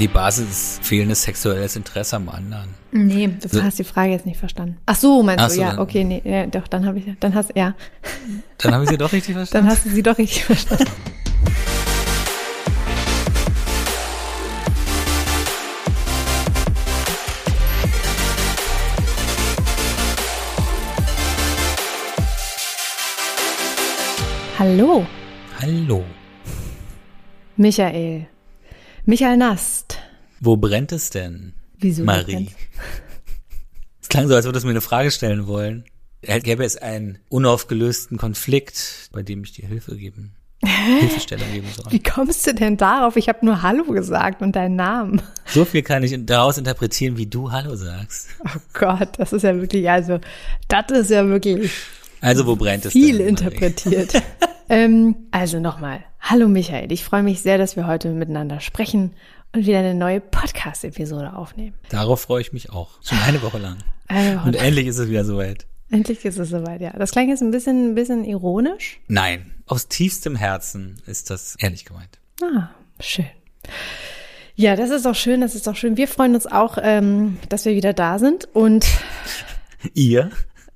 Die Basis ist fehlendes sexuelles Interesse am anderen. Nee, du So. hast die Frage jetzt nicht verstanden. Ach so, meinst Ach du? so, ja, dann- okay, nee, ja, doch, dann habe ich, dann hast, ja, Dann habe ich sie doch richtig verstanden. dann hast du sie doch richtig verstanden. Hallo, Hallo. Michael. Michael Nast. Wo brennt es denn? Wieso? Marie. Es klang so, als würdest du mir eine Frage stellen wollen. Gäbe es einen unaufgelösten Konflikt, bei dem ich dir Hilfe geben, Hilfestellung geben soll. Wie kommst du denn darauf? Ich habe nur Hallo gesagt und deinen Namen. So viel kann ich daraus interpretieren, wie du Hallo sagst. Oh Gott, das ist ja wirklich, also, das ist ja wirklich Also wo brennt es viel denn? Interpretiert. ähm, also nochmal. Hallo Michael, ich freue mich sehr, dass wir heute miteinander sprechen und wieder eine neue Podcast-Episode aufnehmen. Darauf freue ich mich auch. Schon eine Woche lang. Also, Und endlich ist es wieder soweit. endlich ist es soweit, ja. Das klang jetzt ein bisschen, ein bisschen ironisch. Nein, aus tiefstem Herzen ist das ehrlich gemeint. Ah, schön. Ja, das ist auch schön, das ist auch schön. Wir freuen uns auch, ähm, dass wir wieder da sind und Ihr?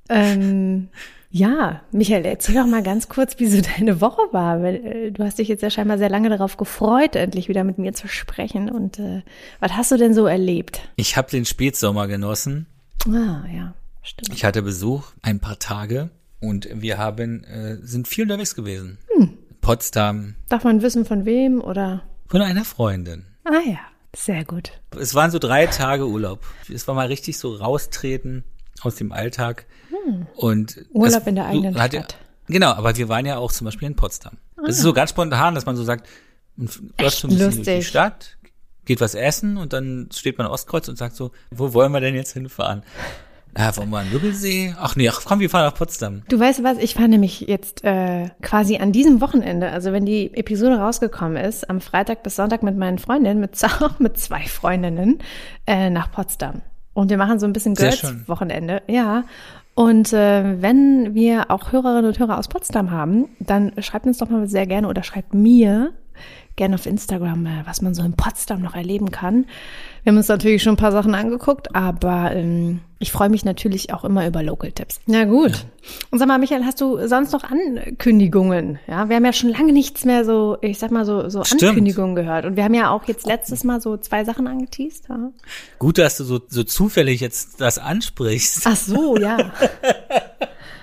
Ähm, ja, Michael, erzähl doch mal ganz kurz, wie so deine Woche war. Weil, äh, du hast dich jetzt ja scheinbar sehr lange darauf gefreut, endlich wieder mit mir zu sprechen. Und äh, was hast du denn so erlebt? Ich habe den Spätsommer genossen. Ah, ja, stimmt. Ich hatte Besuch, ein paar Tage und wir haben äh, sind viel unterwegs gewesen. Hm. Potsdam Darf man wissen, von wem oder? von einer Freundin. Ah ja, sehr gut. Es waren so drei Tage Urlaub. Es war mal richtig so raustreten aus dem Alltag und Hm. Urlaub es- in der eigenen ja- Stadt. Genau, aber wir waren ja auch zum Beispiel in Potsdam. Das ist so ganz spontan, dass man so sagt, man läuft so ein bisschen durch die lustig. Stadt, geht was essen und dann steht man am Ostkreuz und sagt so, wo wollen wir denn jetzt hinfahren? Ja, wollen wir an Lübbelsee? Ach nee, ach komm, wir fahren nach Potsdam. Du weißt was, ich fahre nämlich jetzt äh, quasi an diesem Wochenende, also wenn die Episode rausgekommen ist, am Freitag bis Sonntag mit meinen Freundinnen, mit, mit zwei Freundinnen, äh, nach Potsdam. Und wir machen so ein bisschen Girls-Wochenende. Ja. Und äh, wenn wir auch Hörerinnen und Hörer aus Potsdam haben, dann schreibt uns doch mal sehr gerne oder schreibt mir gerne auf Instagram, äh, was man so in Potsdam noch erleben kann. Wir haben uns natürlich schon ein paar Sachen angeguckt, aber ähm, ich freue mich natürlich auch immer über Local-Tipps. Na gut. Und sag mal, Michael, hast du sonst noch Ankündigungen? Ja, wir haben ja schon lange nichts mehr so, ich sag mal so, so Stimmt. Ankündigungen gehört. Und wir haben ja auch jetzt letztes Mal so zwei Sachen angeteased. Ja. Gut, dass du so, so zufällig jetzt das ansprichst. Ach so, ja.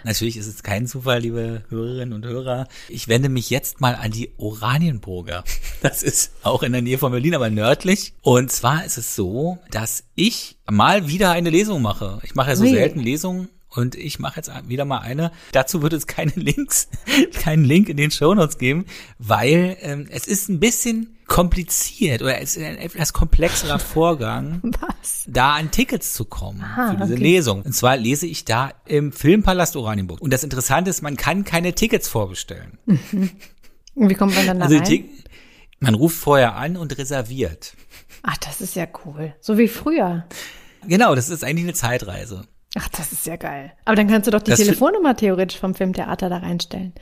Natürlich ist es kein Zufall, liebe Hörerinnen und Hörer. Ich wende mich jetzt mal an die Oranienburger. Das ist auch in der Nähe von Berlin, aber nördlich. Und zwar ist es so, dass ich mal wieder eine Lesung mache. Ich mache ja so Ui. selten Lesungen. Und ich mache jetzt wieder mal eine. Dazu wird es keine Links, keinen Link in den Shownotes geben, weil ähm, es ist ein bisschen kompliziert oder es ist ein etwas komplexerer Vorgang Was? da an Tickets zu kommen Aha, für diese okay. Lesung. Und zwar lese ich da im Filmpalast Oranienburg. Und das Interessante ist, man kann keine Tickets vorbestellen. Und wie kommt man dann da Also rein? Man ruft vorher an und reserviert. Ach, das ist ja cool. So wie früher. Genau, das ist eigentlich eine Zeitreise. Ach, das ist ja geil. Aber dann kannst du doch die Das Telefonnummer theoretisch vom Filmtheater da reinstellen.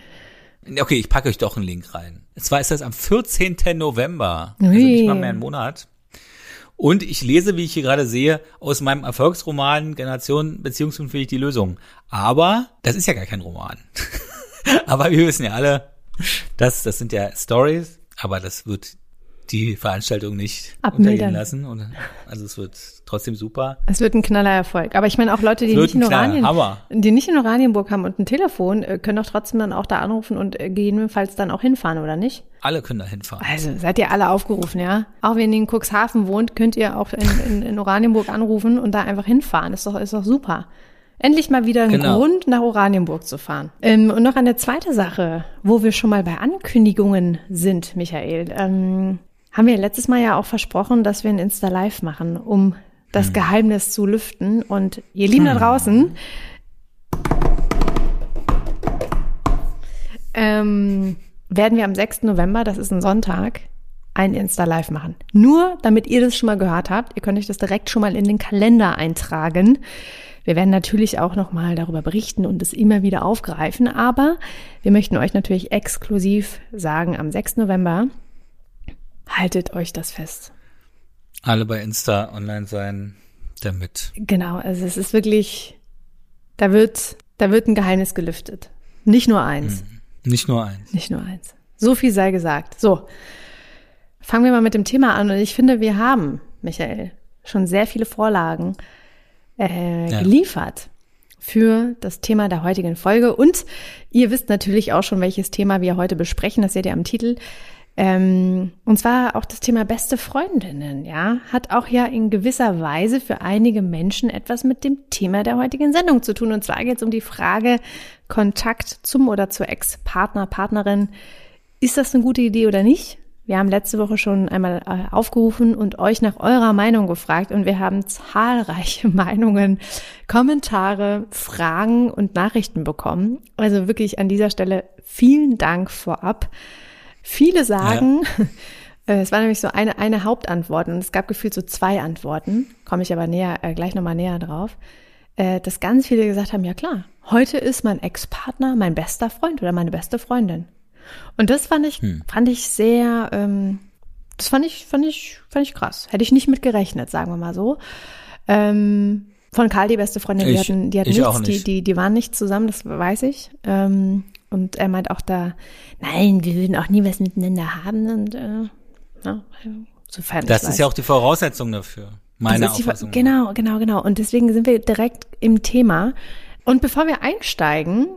Okay, ich packe euch doch einen Link rein. Und zwar ist das am 14. November. Also Ui. nicht mal mehr einen Monat. Und ich lese, wie ich hier gerade sehe, aus meinem Erfolgsroman Generation Beziehungsunfähig die Lösung. Aber das ist ja gar kein Roman. aber wir wissen ja alle, das, das sind ja Stories, aber das wird die Veranstaltung nicht Abmildern. untergehen lassen. Und, also es wird trotzdem super. Es wird ein knaller Erfolg. Aber ich meine auch Leute, die nicht in Oranien, Hammer. die nicht in Oranienburg haben und ein Telefon, äh, können doch trotzdem dann auch da anrufen und äh, gegebenenfalls dann auch hinfahren, oder nicht? Alle können da hinfahren. Also seid ihr alle aufgerufen, ja? Auch wenn ihr in Cuxhaven wohnt, könnt ihr auch in, in, in Oranienburg anrufen und da einfach hinfahren. Ist doch, ist doch super. Endlich mal wieder ein Genau. Grund, nach Oranienburg zu fahren. Ähm, und noch eine zweite Sache, wo wir schon mal bei Ankündigungen sind, Michael. Ähm, haben wir letztes Mal ja auch versprochen, dass wir ein Insta-Live machen, um das Geheimnis zu lüften. Und ihr Lieben da draußen, ähm, werden wir am 6. November, das ist ein Sonntag, ein Insta-Live machen. Nur damit ihr das schon mal gehört habt, ihr könnt euch das direkt schon mal in den Kalender eintragen. Wir werden natürlich auch nochmal darüber berichten und es immer wieder aufgreifen, aber wir möchten euch natürlich exklusiv sagen, am 6. November haltet euch das fest. Alle bei Insta online sein, damit. Genau, also es ist wirklich, da wird, da wird ein Geheimnis gelüftet. Nicht nur eins. Nicht nur eins. Nicht nur eins. So viel sei gesagt. So. Fangen wir mal mit dem Thema an. Und ich finde, wir haben, Michael, schon sehr viele Vorlagen äh, Ja. geliefert für das Thema der heutigen Folge. Und ihr wisst natürlich auch schon, welches Thema wir heute besprechen. Das seht ihr am Titel. Ähm, und zwar auch das Thema beste Freundinnen, ja, hat auch ja in gewisser Weise für einige Menschen etwas mit dem Thema der heutigen Sendung zu tun. Und zwar geht es um die Frage Kontakt zum oder zur Ex-Partner, Partnerin. Ist das eine gute Idee oder nicht? Wir haben letzte Woche schon einmal äh, aufgerufen und euch nach eurer Meinung gefragt und wir haben zahlreiche Meinungen, Kommentare, Fragen und Nachrichten bekommen. Also wirklich an dieser Stelle vielen Dank vorab. Viele sagen, äh, es war nämlich so eine, eine Hauptantwort und es gab gefühlt so zwei Antworten, komme ich aber näher, äh, gleich nochmal näher drauf, äh, dass ganz viele gesagt haben, ja klar, heute ist mein Ex-Partner mein bester Freund oder meine beste Freundin. Und das fand ich, fand ich sehr, ähm, das fand ich, fand ich, fand ich krass. Hätte ich nicht mit gerechnet, sagen wir mal so. Ähm, von Karl die beste Freundin, die Ich- hatten, die hatten ich nichts, auch Die, nicht. die, die waren nicht zusammen, das weiß ich. Ähm, und er meint auch da, nein, wir würden auch nie was miteinander haben und äh, ja, sofern Das ist weiß. ja auch die Voraussetzung dafür. Meine ist die Auffassung. Genau, genau, genau. Und deswegen sind wir direkt im Thema. Und bevor wir einsteigen,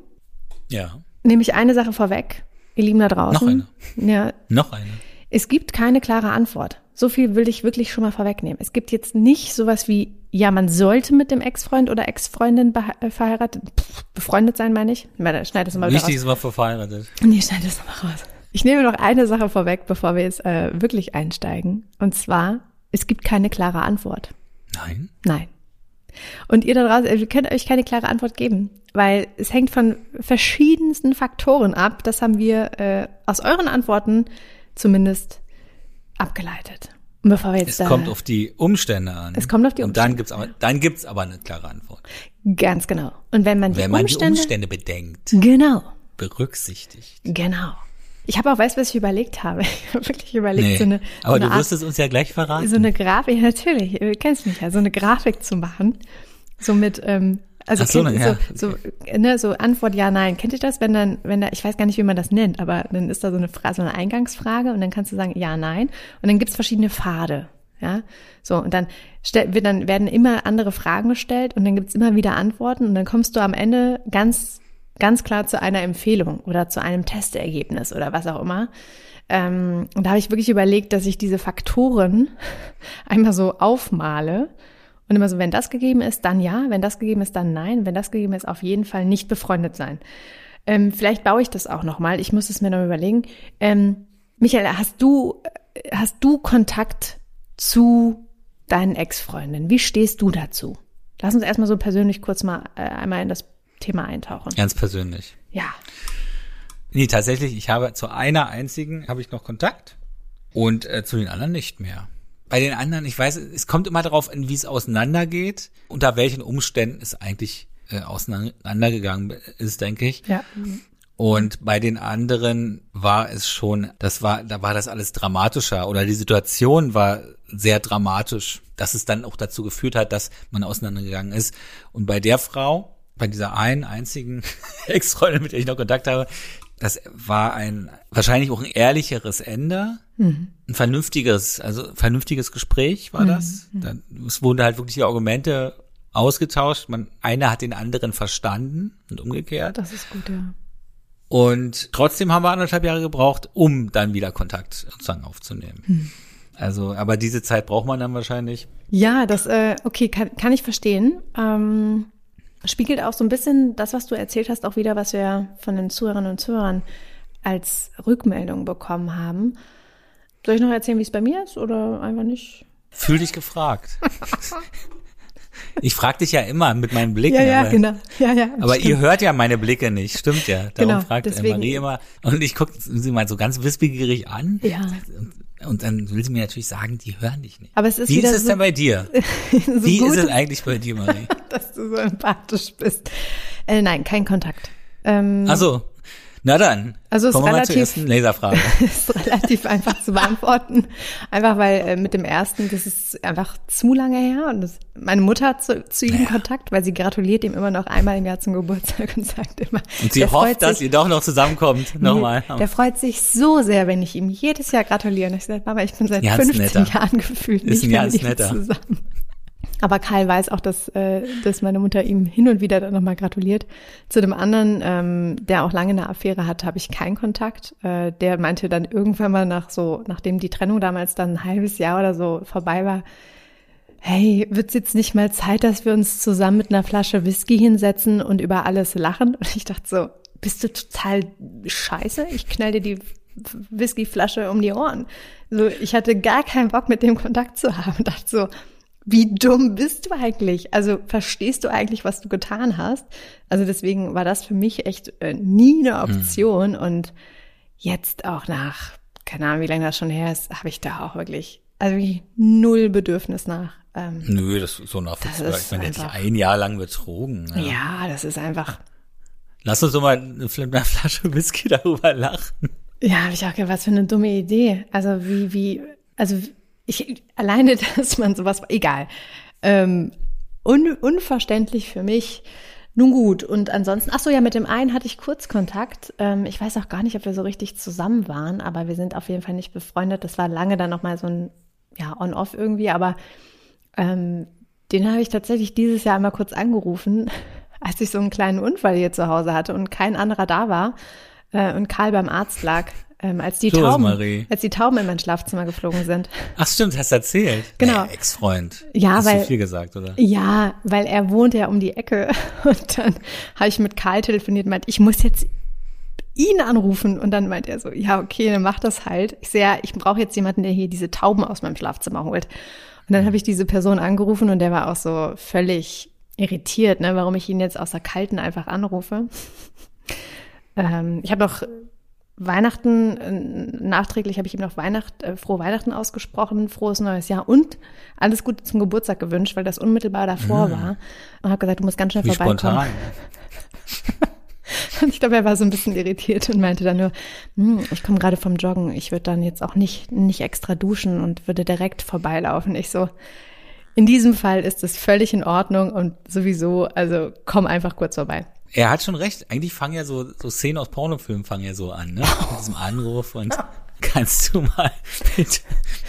Ja. nehme ich eine Sache vorweg, ihr Lieben da draußen. Noch Ja, Noch eine. es gibt keine klare Antwort. So viel will ich wirklich schon mal vorwegnehmen. Es gibt jetzt nicht sowas wie, ja, man sollte mit dem Ex-Freund oder Ex-Freundin äh, verheiratet, pff, befreundet sein, meine ich. Warte, Schneid das mal Wichtig raus. ist mal verheiratet. Nee, schneid das mal raus. Ich nehme noch eine Sache vorweg, bevor wir jetzt äh, wirklich einsteigen. Und zwar, es gibt keine klare Antwort. Nein. Nein. Und ihr da draußen, ihr könnt euch keine klare Antwort geben, weil es hängt von verschiedensten Faktoren ab. Das haben wir äh, aus euren Antworten zumindest abgeleitet. Und bevor wir jetzt Es da, kommt auf die Umstände an. Es kommt auf die Und dann gibt's aber, dann gibt's aber eine klare Antwort. ganz genau. Und wenn man die Wenn man Umstände, die Umstände bedenkt, genau, berücksichtigt. genau. Ich habe auch, weißt du, was ich überlegt habe? Ich habe wirklich überlegt, Nee. so eine, aber so du eine Art wirst es uns ja gleich verraten. so eine Grafik, natürlich, du kennst mich ja, so eine Grafik zu machen. So mit, ähm, also so, kennt- ja, so, so, ne, so Antwort ja, nein. Kennt ihr das, wenn dann, wenn da, ich weiß gar nicht, wie man das nennt, aber dann ist da so eine Frage, so eine Eingangsfrage und dann kannst du sagen ja, nein. Und dann gibt's verschiedene Pfade. Ja, so und dann, stell, wird dann werden immer andere Fragen gestellt und dann gibt's immer wieder Antworten und dann kommst du am Ende ganz ganz klar zu einer Empfehlung oder zu einem Testergebnis oder was auch immer. Ähm, und da habe ich wirklich überlegt, dass ich diese Faktoren einmal so aufmale und immer so, wenn das gegeben ist, dann ja, wenn das gegeben ist, dann nein, wenn das gegeben ist, auf jeden Fall nicht befreundet sein. Ähm, vielleicht baue ich das auch nochmal. Ich muss es mir noch überlegen. Ähm, Michael, hast du, hast du Kontakt zu deinen Ex-Freundinnen? Wie stehst du dazu? Lass uns erstmal so persönlich kurz mal äh, einmal in das Thema eintauchen. Ganz persönlich. Ja. Nee, tatsächlich, ich habe zu einer einzigen habe ich noch Kontakt und äh, zu den anderen nicht mehr. Bei den anderen, ich weiß, es kommt immer darauf an, wie es auseinandergeht, unter welchen Umständen es eigentlich äh, auseinandergegangen ist, denke ich. Ja. Und bei den anderen war es schon, das war, da war das alles dramatischer oder die Situation war sehr dramatisch, dass es dann auch dazu geführt hat, dass man auseinandergegangen ist. Und bei der Frau, bei dieser einen einzigen Ex-Freundin, mit der ich noch Kontakt habe, das war ein wahrscheinlich auch ein ehrlicheres Ende, ein vernünftiges, also vernünftiges Gespräch war das. Dann, es wurden halt wirklich die Argumente ausgetauscht. Man, einer hat den anderen verstanden und umgekehrt. Das ist gut, ja. Und trotzdem haben wir anderthalb Jahre gebraucht, um dann wieder Kontakt sozusagen aufzunehmen. Also, aber diese Zeit braucht man dann wahrscheinlich. Ja, das, äh, okay, kann, kann ich verstehen. Ähm, spiegelt auch so ein bisschen das, was du erzählt hast, auch wieder, was wir von den Zuhörerinnen und Zuhörern als Rückmeldung bekommen haben. Soll ich noch erzählen, wie es bei mir ist oder einfach nicht? Fühl dich gefragt. ich frag dich ja immer mit meinen Blicken. Ja, ja, aber, genau. Ja, ja. aber stimmt. ihr hört ja meine Blicke nicht, stimmt ja. Darum Genau, fragt deswegen- Marie immer. Und ich gucke sie mal so ganz wissbegierig an. Ja. Und, und dann will sie mir natürlich sagen, die hören dich nicht. Aber es ist Wie ist es so- denn bei dir? so Wie ist es eigentlich bei dir, Marie? dass du so empathisch bist. Äh, nein, kein Kontakt. Ähm, Also, Na dann, Also ist kommen wir mal zur relativ- ersten Laserfrage. ist relativ einfach zu beantworten. Einfach weil äh, mit dem ersten, das ist einfach zu lange her. Und das, meine Mutter hat zu, zu ihm Kontakt, weil sie gratuliert ihm immer noch einmal im Jahr zum Geburtstag und sagt immer. Und sie hofft, dass sich- ihr doch noch zusammenkommt. Nochmal. Der freut sich so sehr, wenn ich ihm jedes Jahr gratuliere. Und ich sage, Mama, ich bin seit Ganz 15 netter. Jahren gefühlt Ist nicht ein mehr mit ihm netter. zusammen. Aber Karl weiß auch, dass, äh, dass meine Mutter ihm hin und wieder dann nochmal gratuliert. Zu dem anderen, ähm, der auch lange eine Affäre hat, habe ich keinen Kontakt. Äh, der meinte dann irgendwann mal nach so, nachdem die Trennung damals dann ein halbes Jahr oder so vorbei war, hey, wird's jetzt nicht mal Zeit, dass wir uns zusammen mit einer Flasche Whisky hinsetzen und über alles lachen? Und ich dachte so, bist du total scheiße? Ich knall dir die Whiskyflasche um die Ohren. So, ich hatte gar keinen Bock, mit dem Kontakt zu haben. Dachte so, wie dumm bist du eigentlich? Also verstehst du eigentlich, was du getan hast? Also deswegen war das für mich echt äh, nie eine Option. Und jetzt auch nach, keine Ahnung, wie lange das schon her ist, habe ich da auch wirklich, also wirklich null Bedürfnis nach. Ähm, Nö, das ist so nachvollziehbar. Ich meine, der hat dich ein Jahr lang betrogen. Ja. ja, das ist einfach, Lass uns doch mal eine Fl- eine Flasche Whisky darüber lachen. Ja, habe ich auch gedacht, was für eine dumme Idee. Also wie, wie, also ich alleine, dass man sowas, egal. Ähm, un, unverständlich für mich. Nun gut, und ansonsten, ach so, ja, mit dem einen hatte ich kurz Kontakt. Ähm, ich weiß auch gar nicht, ob wir so richtig zusammen waren, aber wir sind auf jeden Fall nicht befreundet. Das war lange dann nochmal so ein, ja, on-off irgendwie, aber ähm, den habe ich tatsächlich dieses Jahr einmal kurz angerufen, als ich so einen kleinen Unfall hier zu Hause hatte und kein anderer da war äh, und Karl beim Arzt lag, ähm, als die Tauben, Rosemarie. als die Tauben in mein Schlafzimmer geflogen sind. Ach stimmt, hast erzählt. Genau. Nee, Ex-Freund. Ja, hast weil- du viel gesagt, oder? Ja, weil er wohnt ja um die Ecke und dann habe ich mit Karl telefoniert und meint, ich muss jetzt ihn anrufen und dann meint er so, ja okay, dann mach das halt. Ich sehe, ja, ich brauche jetzt jemanden, der hier diese Tauben aus meinem Schlafzimmer holt. Und dann habe ich diese Person angerufen und der war auch so völlig irritiert, ne, warum ich ihn jetzt aus der Kalten einfach anrufe. Ähm, ich habe noch Weihnachten, äh, nachträglich habe ich ihm noch Weihnacht, äh, frohe Weihnachten ausgesprochen, frohes neues Jahr und alles Gute zum Geburtstag gewünscht, weil das unmittelbar davor war. Und habe gesagt, du musst ganz schnell Wie vorbeikommen. spontan. Und ich glaube, er war so ein bisschen irritiert und meinte dann nur, hm, ich komme gerade vom Joggen, ich würde dann jetzt auch nicht, nicht extra duschen und würde direkt vorbeilaufen. Ich so, in diesem Fall ist es völlig in Ordnung und sowieso, also komm einfach kurz vorbei. Er hat schon recht. Eigentlich fangen ja so, so Szenen aus Pornofilmen fangen ja so an, ne? Mit diesem Anruf und kannst du mal mit,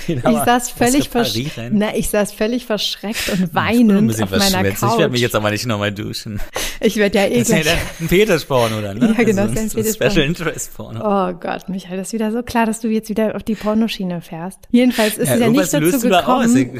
mit Ich saß völlig na, ich saß völlig verschreckt und ein weinend auf meiner. Couch. Ich werde mich jetzt aber nicht nochmal duschen. Ich werde ja eh Das ist ja dann ein Petersporn, oder? Ne? Ja, genau, Also, das ist ein Fetischporn. Special Interest Porno. Oh Gott, Michael, das ist wieder so klar, dass du jetzt wieder auf die Pornoschiene fährst. Jedenfalls ist ja, es ja nicht dazu gekommen.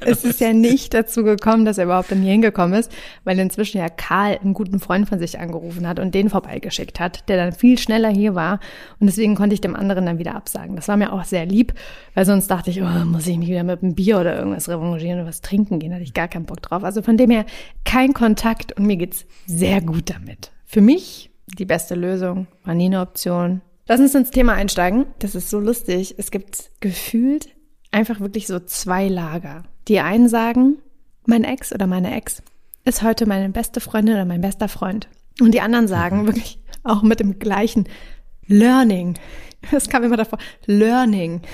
Es ist ja nicht dazu gekommen, dass er überhaupt an hier hingekommen ist, weil inzwischen ja Karl einen guten Freund von sich angerufen hat und den vorbeigeschickt hat, der dann viel schneller hier war. Und deswegen konnte ich dem anderen dann wieder absagen. Das war mir auch sehr lieb, weil sonst dachte ich, oh, muss ich mich wieder mit einem Bier oder irgendwas revanchieren oder was trinken gehen. Da hatte ich gar keinen Bock drauf. Also von dem her kein Kontakt und mir geht's sehr gut damit. Für mich die beste Lösung, war nie eine Option. Lass uns ins Thema einsteigen. Das ist so lustig. Es gibt gefühlt einfach wirklich so zwei Lager. Die einen sagen, mein Ex oder meine Ex ist heute meine beste Freundin oder mein bester Freund. Und die anderen sagen wirklich auch mit dem gleichen Learning. Das kam immer davor. Learning.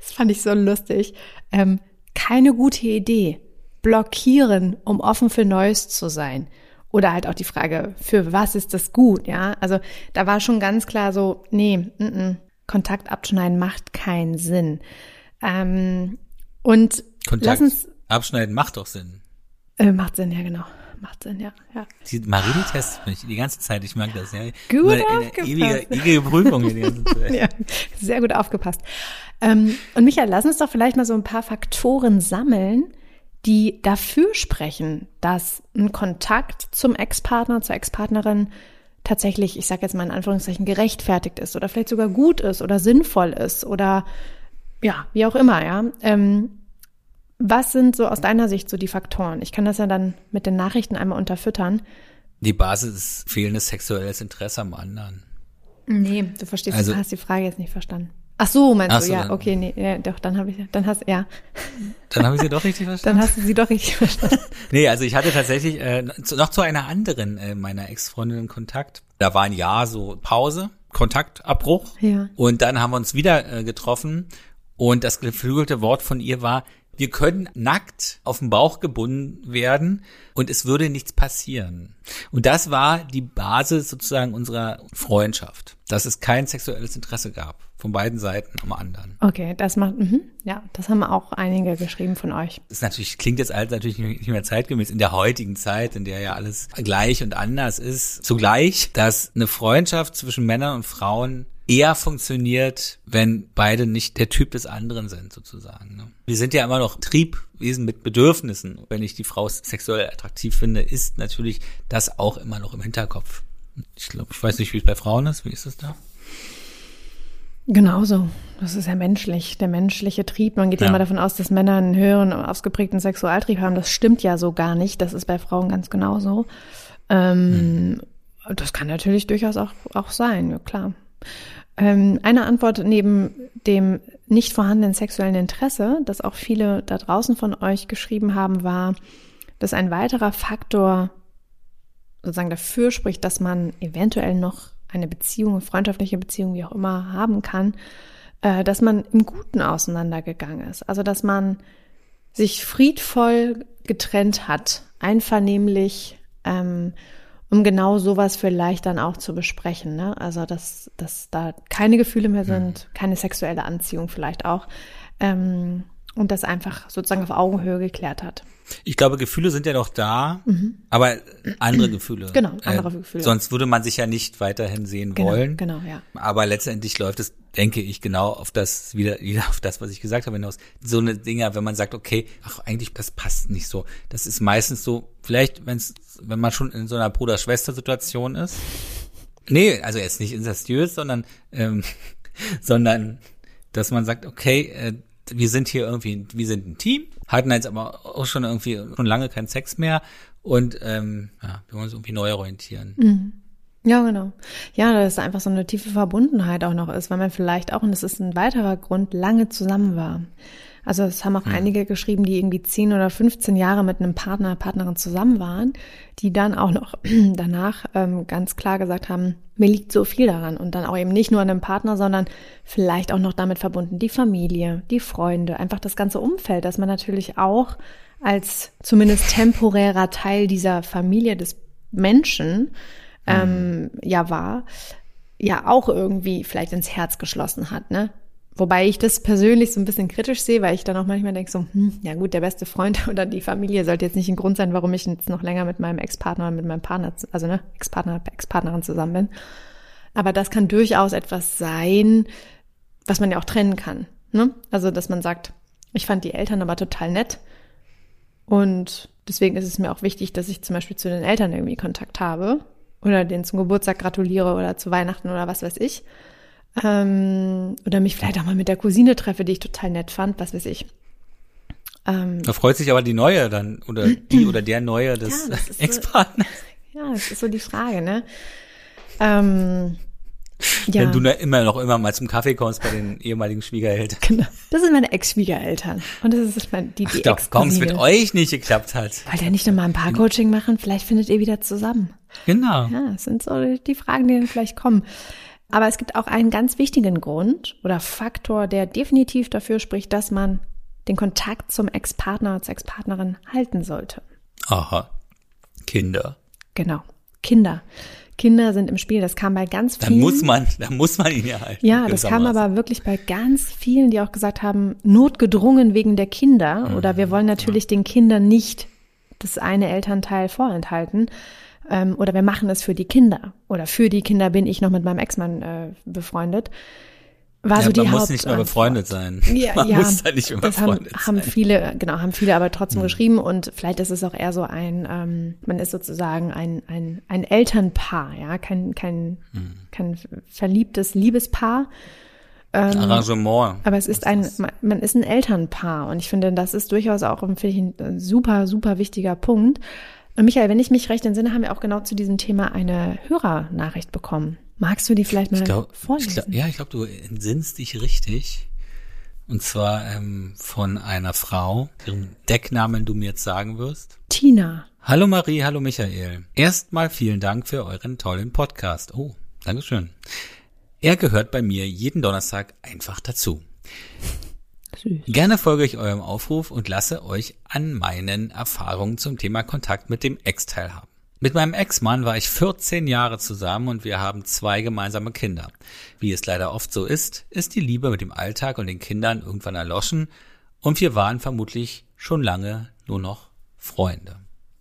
Das fand ich so lustig. Ähm, keine gute Idee. Blockieren, um offen für Neues zu sein. Oder halt auch die Frage, für was ist das gut, ja? Also da war schon ganz klar so, nee, mm -mm, Kontakt abschneiden macht keinen Sinn. Ähm, und Kontakt lass uns, abschneiden macht doch Sinn. äh, macht Sinn, ja genau, macht Sinn, ja, ja. Die Marie testet mich die ganze Zeit. Ich mag das. Ja. Gut aufgepasst. ewige, ewige Prüfung die ganze Zeit. Ja, sehr gut aufgepasst. Ähm, und Michael, lass uns doch vielleicht mal so ein paar Faktoren sammeln, die dafür sprechen, dass ein Kontakt zum Ex-Partner, zur Ex-Partnerin tatsächlich, ich sage jetzt mal in Anführungszeichen, gerechtfertigt ist oder vielleicht sogar gut ist oder sinnvoll ist oder ja, wie auch immer, ja. Ähm, was sind so aus deiner Sicht so die Faktoren? Ich kann das ja dann mit den Nachrichten einmal unterfüttern. Die Basis ist fehlendes sexuelles Interesse am anderen. Nee, du verstehst, Also- du hast die Frage jetzt nicht verstanden. Ach so, meinst Ach du? so, Ja, dann- okay, nee, ja, doch, dann habe ich, dann hast, ja, Dann habe ich sie doch richtig verstanden. dann hast du sie doch richtig verstanden. Nee, also ich hatte tatsächlich äh, noch zu einer anderen äh, meiner Ex-Freundinnen Kontakt. Da war ein Jahr so Pause, Kontaktabbruch. Ja. Und dann haben wir uns wieder äh, getroffen und das geflügelte Wort von ihr war, wir können nackt auf den Bauch gebunden werden und es würde nichts passieren. Und das war die Basis sozusagen unserer Freundschaft, dass es kein sexuelles Interesse gab von beiden Seiten am anderen. Okay, das macht, mhm, ja, das haben auch einige geschrieben von euch. Das natürlich, klingt jetzt alles natürlich nicht mehr zeitgemäß in der heutigen Zeit, in der ja alles gleich und anders ist. Zugleich, dass eine Freundschaft zwischen Männern und Frauen eher funktioniert, wenn beide nicht der Typ des anderen sind, sozusagen. Ne? Wir sind ja immer noch Triebwesen mit Bedürfnissen. Wenn ich die Frau sexuell attraktiv finde, ist natürlich das auch immer noch im Hinterkopf. Ich glaube, ich weiß nicht, wie es bei Frauen ist. Wie ist es da? Genauso. Das ist ja menschlich, der menschliche Trieb. Man geht ja Ja. immer davon aus, dass Männer einen höheren, ausgeprägten Sexualtrieb haben. Das stimmt ja so gar nicht. Das ist bei Frauen ganz genauso. Ähm, Das kann natürlich durchaus auch, auch sein, ja, klar. Ähm, eine Antwort neben dem nicht vorhandenen sexuellen Interesse, das auch viele da draußen von euch geschrieben haben, war, dass ein weiterer Faktor sozusagen dafür spricht, dass man eventuell noch eine Beziehung, eine freundschaftliche Beziehung, wie auch immer, haben kann, äh, dass man im Guten auseinandergegangen ist. Also, dass man sich friedvoll getrennt hat, einvernehmlich, ähm, um genau sowas vielleicht dann auch zu besprechen. Ne? Also, dass, dass da keine Gefühle mehr sind, keine sexuelle Anziehung vielleicht auch. Ähm, und das einfach sozusagen auf Augenhöhe geklärt hat. Ich glaube, Gefühle sind ja noch da, aber andere Gefühle. Mhm. Äh, Genau, andere Gefühle. Sonst würde man sich ja nicht weiterhin sehen Genau, wollen. genau, ja. Aber letztendlich läuft es, denke ich, genau auf das, wieder, wieder auf das, was ich gesagt habe, hinaus. So eine Dinger, wenn man sagt, okay, ach, eigentlich, das passt nicht so. Das ist meistens so, vielleicht, wenn's, wenn man schon in so einer Bruder-Schwester-Situation ist. Nee, also jetzt nicht incestuös, sondern, ähm, sondern, dass man sagt, okay, äh, wir sind hier irgendwie, wir sind ein Team, hatten jetzt aber auch schon irgendwie schon lange keinen Sex mehr und ähm, ja, wir wollen uns irgendwie neu orientieren. Ja, genau. Ja, dass es einfach so eine tiefe Verbundenheit auch noch ist, weil man vielleicht auch, und das ist ein weiterer Grund, lange zusammen war. Also es haben auch einige geschrieben, die irgendwie 10 oder 15 Jahre mit einem Partner, Partnerin zusammen waren, die dann auch noch danach ähm, ganz klar gesagt haben, mir liegt so viel daran. Und dann auch eben nicht nur an dem Partner, sondern vielleicht auch noch damit verbunden die Familie, die Freunde, einfach das ganze Umfeld, dass man natürlich auch als zumindest temporärer Teil dieser Familie des Menschen ähm, ja war, ja auch irgendwie vielleicht ins Herz geschlossen hat, ne? Wobei ich das persönlich so ein bisschen kritisch sehe, weil ich dann auch manchmal denke so, hm, ja gut, der beste Freund oder die Familie sollte jetzt nicht ein Grund sein, warum ich jetzt noch länger mit meinem Ex-Partner mit meinem Partner, also ne, Ex-Partner, Ex-Partnerin zusammen bin. Aber das kann durchaus etwas sein, was man ja auch trennen kann, ne? Also, dass man sagt, ich fand die Eltern aber total nett und deswegen ist es mir auch wichtig, dass ich zum Beispiel zu den Eltern irgendwie Kontakt habe oder denen zum Geburtstag gratuliere oder zu Weihnachten oder was weiß ich. Ähm, oder mich vielleicht auch mal mit der Cousine treffe, die ich total nett fand, was weiß ich. Ähm, Da freut sich aber die Neue dann oder die oder der Neue des Ja, so- Ex-Partners. ja, das ist so die Frage, ne? Ähm, ja, Wenn du da immer noch immer mal zum Kaffee kommst bei den ehemaligen Schwiegereltern. genau. Das sind meine Ex-Schwiegereltern. Und das ist mein, die, die Doch, warum es mit euch nicht geklappt hat. Wollt ihr nicht nochmal ein Paar-Coaching machen? Vielleicht findet ihr wieder zusammen. Genau. Ja, das sind so die Fragen, die dann vielleicht kommen. Aber es gibt auch einen ganz wichtigen Grund oder Faktor, der definitiv dafür spricht, dass man den Kontakt zum Ex-Partner, zur Ex-Partnerin halten sollte. Aha. Kinder. Genau. Kinder. Kinder sind im Spiel. Das kam bei ganz Da vielen. muss man, da muss man ihn ja halten. Ja, das kam aber wirklich bei ganz vielen, die auch gesagt haben, notgedrungen wegen der Kinder Mhm. oder wir wollen natürlich den Kindern nicht das eine Elternteil vorenthalten ähm, oder wir machen es für die Kinder oder für die Kinder bin ich noch mit meinem Ex-Mann äh, befreundet. War Ja, so die man muss nicht mehr befreundet sein. Ja, man ja, muss da nicht mehr das haben, befreundet haben sein. viele, genau, haben viele aber trotzdem geschrieben und vielleicht ist es auch eher so ein, ähm, man ist sozusagen ein, ein, ein Elternpaar, ja, kein, kein, kein verliebtes Liebespaar, Ein Arrangement. aber es ist ein, man- man ist ein Elternpaar und ich finde, das ist durchaus auch ein, ich, ein super, super wichtiger Punkt. Und Michael, wenn ich mich recht entsinne, haben wir auch genau zu diesem Thema eine Hörernachricht bekommen. Magst du die vielleicht mal Ich glaub, vorlesen? ich glaub, ja, ich glaube, du entsinnst dich richtig. Und zwar ähm, von einer Frau, deren Decknamen du mir jetzt sagen wirst. Tina. Hallo Marie, hallo Michael. Erstmal vielen Dank für euren tollen Podcast. Oh, Dankeschön. Er gehört bei mir jeden Donnerstag einfach dazu. Süß. Gerne folge ich eurem Aufruf und lasse euch an meinen Erfahrungen zum Thema Kontakt mit dem Ex teilhaben. Mit meinem Ex-Mann war ich 14 Jahre zusammen und wir haben zwei gemeinsame Kinder. Wie es leider oft so ist, ist die Liebe mit dem Alltag und den Kindern irgendwann erloschen und wir waren vermutlich schon lange nur noch Freunde.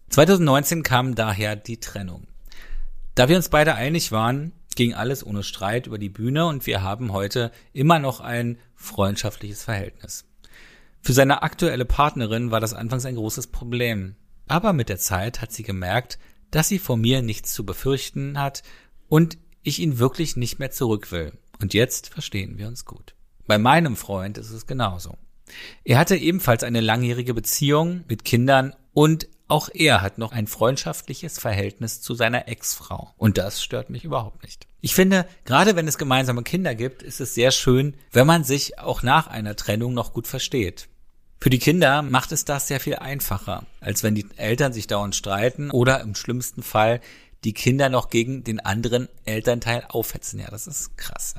2019 kam daher die Trennung. Da wir uns beide einig waren, ging alles ohne Streit über die Bühne und wir haben heute immer noch ein freundschaftliches Verhältnis. Für seine aktuelle Partnerin war das anfangs ein großes Problem. Aber mit der Zeit hat sie gemerkt, dass sie vor mir nichts zu befürchten hat und ich ihn wirklich nicht mehr zurück will. Und jetzt verstehen wir uns gut. Bei meinem Freund ist es genauso. Er hatte ebenfalls eine langjährige Beziehung mit Kindern und auch er hat noch ein freundschaftliches Verhältnis zu seiner Ex-Frau. Und das stört mich überhaupt nicht. Ich finde, gerade wenn es gemeinsame Kinder gibt, ist es sehr schön, wenn man sich auch nach einer Trennung noch gut versteht. Für die Kinder macht es das sehr viel einfacher, als wenn die Eltern sich dauernd streiten oder im schlimmsten Fall die Kinder noch gegen den anderen Elternteil aufhetzen. Ja, das ist krass.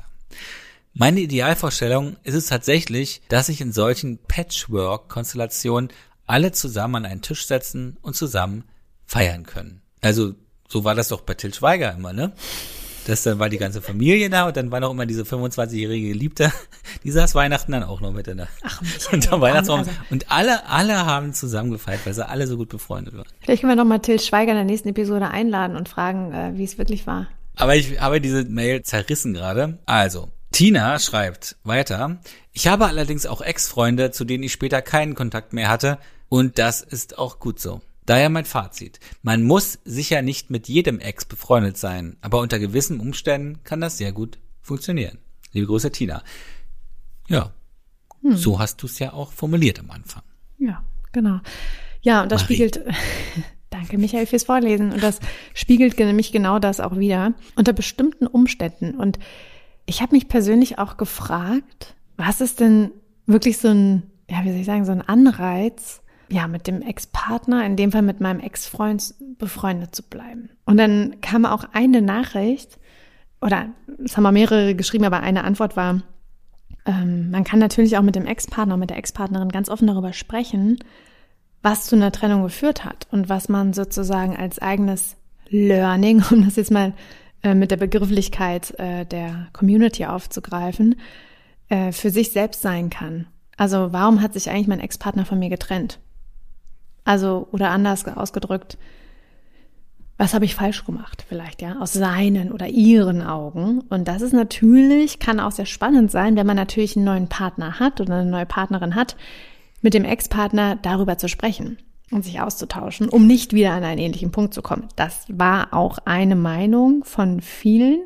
Meine Idealvorstellung ist es tatsächlich, dass sich in solchen Patchwork-Konstellationen alle zusammen an einen Tisch setzen und zusammen feiern können. Also so war das doch bei Till Schweiger immer, ne? Das dann war die ganze Familie da und dann war noch immer diese 25-jährige Geliebte, die saß Weihnachten dann auch noch mit in der Ach, Weihnachtsbaum. also- Und alle, alle haben zusammen gefeiert, weil sie alle so gut befreundet waren. Vielleicht können wir noch mal Till Schweiger in der nächsten Episode einladen und fragen, äh, wie es wirklich war. Aber ich habe diese Mail zerrissen gerade. Also, Tina schreibt weiter. Ich habe allerdings auch Ex-Freunde, zu denen ich später keinen Kontakt mehr hatte. Und das ist auch gut so. Daher mein Fazit. Man muss sicher nicht mit jedem Ex befreundet sein, aber unter gewissen Umständen kann das sehr gut funktionieren. Liebe Grüße, Tina. Ja, so hast du es ja auch formuliert am Anfang. Ja, genau. Ja, und das Marie. spiegelt, danke Michael fürs Vorlesen, und das spiegelt nämlich genau das auch wieder, unter bestimmten Umständen. Und ich habe mich persönlich auch gefragt, was ist denn wirklich so ein, ja, wie soll ich sagen, so ein Anreiz, ja, mit dem Ex-Partner, in dem Fall mit meinem Ex-Freund befreundet zu bleiben. Und dann kam auch eine Nachricht, oder es haben mal mehrere geschrieben, aber eine Antwort war, ähm, man kann natürlich auch mit dem Ex-Partner, mit der Ex-Partnerin ganz offen darüber sprechen, was zu einer Trennung geführt hat und was man sozusagen als eigenes Learning, um das jetzt mal äh, mit der Begrifflichkeit äh, der Community aufzugreifen, äh, für sich selbst sein kann. Also warum hat sich eigentlich mein Ex-Partner von mir getrennt? Also, oder anders ausgedrückt, was habe ich falsch gemacht vielleicht, ja, aus seinen oder ihren Augen. Und das ist natürlich, kann auch sehr spannend sein, wenn man natürlich einen neuen Partner hat oder eine neue Partnerin hat, mit dem Ex-Partner darüber zu sprechen und sich auszutauschen, um nicht wieder an einen ähnlichen Punkt zu kommen. Das war auch eine Meinung von vielen.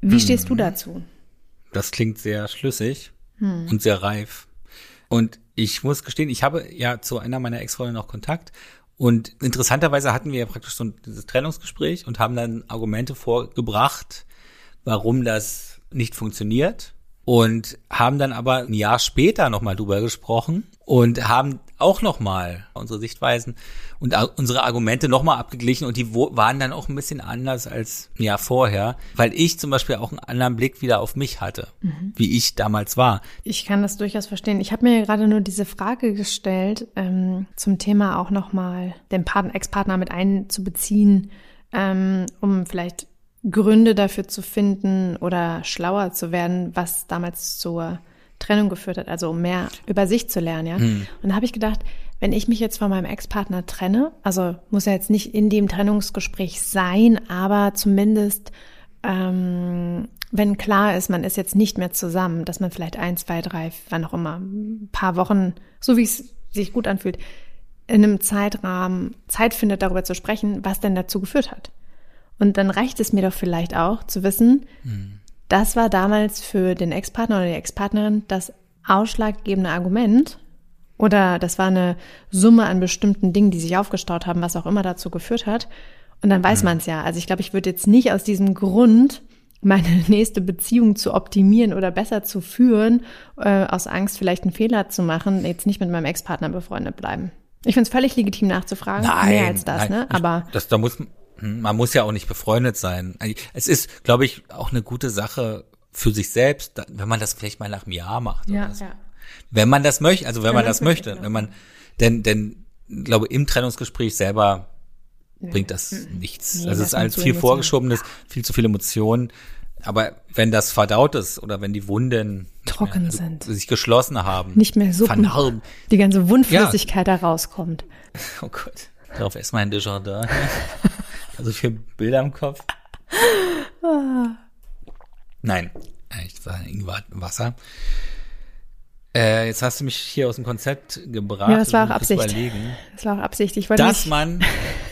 Wie stehst du dazu? Das klingt sehr schlüssig und sehr reif. Und ich muss gestehen, ich habe ja zu einer meiner Ex-Freunde noch Kontakt. Und interessanterweise hatten wir ja praktisch so ein, dieses Trennungsgespräch und haben dann Argumente vorgebracht, warum das nicht funktioniert. Und haben dann aber ein Jahr später nochmal drüber gesprochen und haben auch nochmal unsere Sichtweisen und unsere Argumente nochmal abgeglichen und die waren dann auch ein bisschen anders als ein Jahr vorher, weil ich zum Beispiel auch einen anderen Blick wieder auf mich hatte, wie ich damals war. Ich kann das durchaus verstehen. Ich habe mir gerade nur diese Frage gestellt, ähm, zum Thema auch nochmal den Partner, Ex-Partner mit einzubeziehen, ähm, um vielleicht Gründe dafür zu finden oder schlauer zu werden, was damals zur Trennung geführt hat, also um mehr über sich zu lernen, ja. Und da habe ich gedacht, wenn ich mich jetzt von meinem Ex-Partner trenne, also muss ja jetzt nicht in dem Trennungsgespräch sein, aber zumindest ähm, wenn klar ist, man ist jetzt nicht mehr zusammen, dass man vielleicht ein, zwei, drei, wann auch immer, ein paar Wochen, so wie es sich gut anfühlt, in einem Zeitrahmen Zeit findet, darüber zu sprechen, was denn dazu geführt hat. Und dann reicht es mir doch vielleicht auch zu wissen, das war damals für den Ex-Partner oder die Ex-Partnerin das ausschlaggebende Argument oder das war eine Summe an bestimmten Dingen, die sich aufgestaut haben, was auch immer dazu geführt hat. Und dann weiß man es ja. Also ich glaube, ich würde jetzt nicht aus diesem Grund meine nächste Beziehung zu optimieren oder besser zu führen, äh, aus Angst vielleicht einen Fehler zu machen, jetzt nicht mit meinem Ex-Partner befreundet bleiben. Ich finde es völlig legitim nachzufragen, Nein, mehr als das, nein, ne? Aber das, da muss, man muss ja auch nicht befreundet sein. Es ist, glaube ich, auch eine gute Sache für sich selbst, wenn man das vielleicht mal nach einem Jahr macht. ja, so. ja. Wenn man das möchte, also wenn, man man das möchte, möchte, genau. wenn man, denn, denn, glaube im Trennungsgespräch selber bringt das nichts. Nee, also es ist alles viel vorgeschobenes, viel zu viele Emotionen. Aber wenn das verdaut ist oder wenn die Wunden Trocken mehr, sind. sich geschlossen haben, Nicht mehr Suppen. vernarben. Die ganze Wundflüssigkeit da rauskommt. Oh Gott, darauf erstmal ein Desjardins. also viel Bilder im Kopf. Nein, ich war Ingwer Wasser. Äh, jetzt hast du mich hier aus dem Konzept gebracht. Ja, das war auch Absicht. Überlegen. Das war auch Absicht. Ich wollte dass nicht, man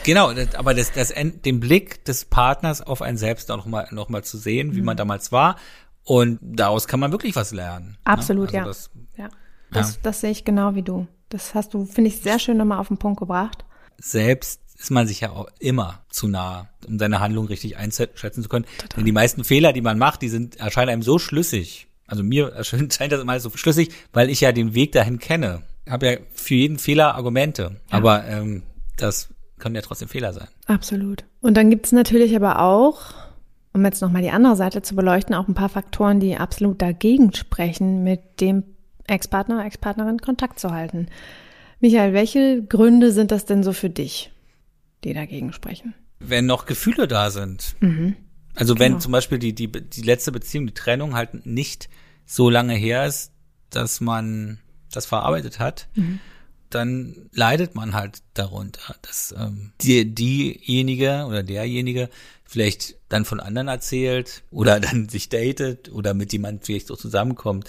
genau, das, aber das, das End- den Blick des Partners auf einen selbst auch noch mal noch mal zu sehen, wie Mhm. man damals war und daraus kann man wirklich was lernen. ne? Absolut, also ja. Das, ja. Das, das sehe ich genau wie du. Das hast du, finde ich, sehr schön nochmal auf den Punkt gebracht. selbst ist man sich ja auch immer zu nah, um seine Handlung richtig einschätzen zu können. Denn die meisten Fehler, die man macht, die sind erscheinen einem so schlüssig. Also mir erscheint scheint das immer so schlüssig, weil ich ja den Weg dahin kenne. Ich habe ja für jeden Fehler Argumente, aber ähm, das können ja trotzdem Fehler sein. Absolut. Und dann gibt es natürlich aber auch, um jetzt nochmal die andere Seite zu beleuchten, auch ein paar Faktoren, die absolut dagegen sprechen, mit dem Ex-Partner oder Ex-Partnerin Kontakt zu halten. Michael, welche Gründe sind das denn so für dich, die dagegen sprechen? wenn noch Gefühle da sind. Also wenn Genau. zum Beispiel die, die, die letzte Beziehung, die Trennung halt nicht so lange her ist, dass man das verarbeitet hat, dann leidet man halt darunter, dass ähm, die, diejenige oder derjenige vielleicht dann von anderen erzählt oder dann sich datet oder mit jemandem vielleicht so zusammenkommt,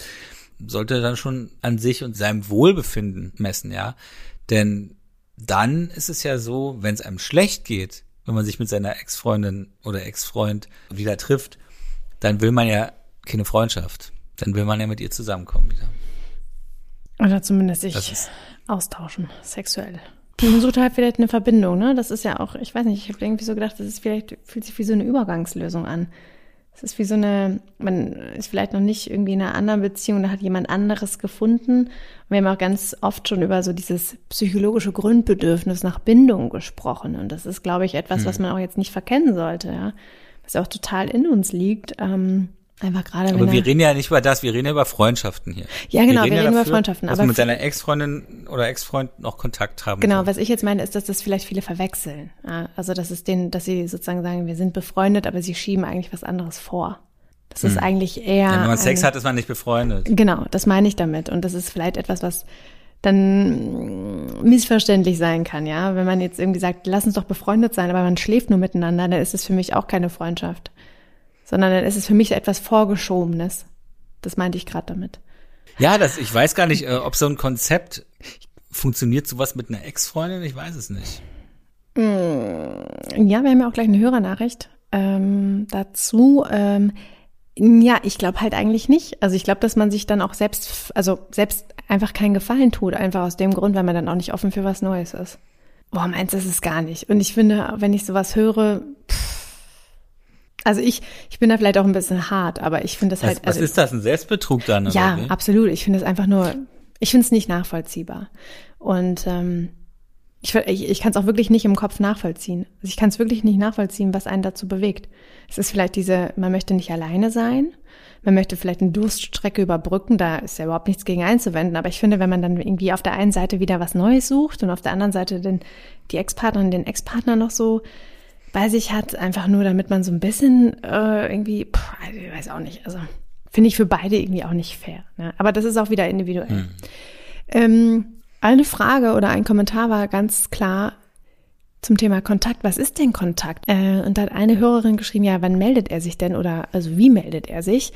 sollte dann schon an sich und seinem Wohlbefinden messen, ja. Denn dann ist es ja so, wenn es einem schlecht geht, wenn man sich mit seiner Ex-Freundin oder Ex-Freund wieder trifft, dann will man ja keine Freundschaft. Dann will man ja mit ihr zusammenkommen wieder. Oder zumindest sich austauschen, sexuell. Man sucht halt vielleicht eine Verbindung, ne? Das ist ja auch, ich weiß nicht, ich habe irgendwie so gedacht, das ist vielleicht, fühlt sich wie so eine Übergangslösung an. Es ist wie so eine, man ist vielleicht noch nicht irgendwie in einer anderen Beziehung, da hat jemand anderes gefunden. Und wir haben auch ganz oft schon über so dieses psychologische Grundbedürfnis nach Bindung gesprochen. Und das ist, glaube ich, etwas, was man auch jetzt nicht verkennen sollte, ja. Was auch total in uns liegt. Ähm, einfach gerade Aber wir reden ja nicht über das, wir reden ja über Freundschaften hier. Ja, genau, wir reden über dafür, Freundschaften, Dass aber man mit seiner Ex-Freundin oder Ex-Freund noch Kontakt haben Genau, kann. was ich jetzt meine, ist, dass das vielleicht viele verwechseln. Ja, also, dass es denen, dass sie sozusagen sagen, wir sind befreundet, aber sie schieben eigentlich was anderes vor. Das ist eigentlich eher. Hm. Ja, wenn man Sex eine- hat, ist man nicht befreundet. Genau, das meine ich damit. Und das ist vielleicht etwas, was dann missverständlich sein kann, ja. Wenn man jetzt irgendwie sagt, lass uns doch befreundet sein, aber man schläft nur miteinander, dann ist es für mich auch keine Freundschaft. Sondern dann ist es für mich etwas Vorgeschobenes. Das meinte ich gerade damit. Ja, das, ich weiß gar nicht, äh, ob so ein Konzept funktioniert sowas mit einer Ex-Freundin, ich weiß es nicht. Ja, wir haben ja auch gleich eine Hörernachricht ähm, dazu. Ähm, ja, ich glaube halt eigentlich nicht. Also ich glaube, dass man sich dann auch selbst, also selbst einfach keinen Gefallen tut, einfach aus dem Grund, weil man dann auch nicht offen für was Neues ist. Boah, meins ist es gar nicht. Und ich finde, wenn ich sowas höre, pff, also ich, ich bin da vielleicht auch ein bisschen hart, aber ich finde das Was, halt. was also, ist das, ein Selbstbetrug dann? ja, oder wie? absolut. Ich finde es einfach nur, ich finde es nicht nachvollziehbar. Und ähm, ich, ich, ich kann es auch wirklich nicht im Kopf nachvollziehen. Also ich kann es wirklich nicht nachvollziehen, was einen dazu bewegt. Es ist vielleicht diese, man möchte nicht alleine sein, man möchte vielleicht eine Durststrecke überbrücken, da ist ja überhaupt nichts gegen einzuwenden, aber ich finde, wenn man dann irgendwie auf der einen Seite wieder was Neues sucht und auf der anderen Seite den, die Ex-Partnerin, den Ex-Partner noch so bei sich hat, einfach nur damit man so ein bisschen äh, irgendwie, pff, ich weiß auch nicht, also finde ich für beide irgendwie auch nicht fair. Ne? Aber das ist auch wieder individuell. Ähm, eine Frage oder ein Kommentar war ganz klar zum Thema Kontakt. Was ist denn Kontakt? Äh, und da hat eine Hörerin geschrieben, ja, wann meldet er sich denn oder also wie meldet er sich?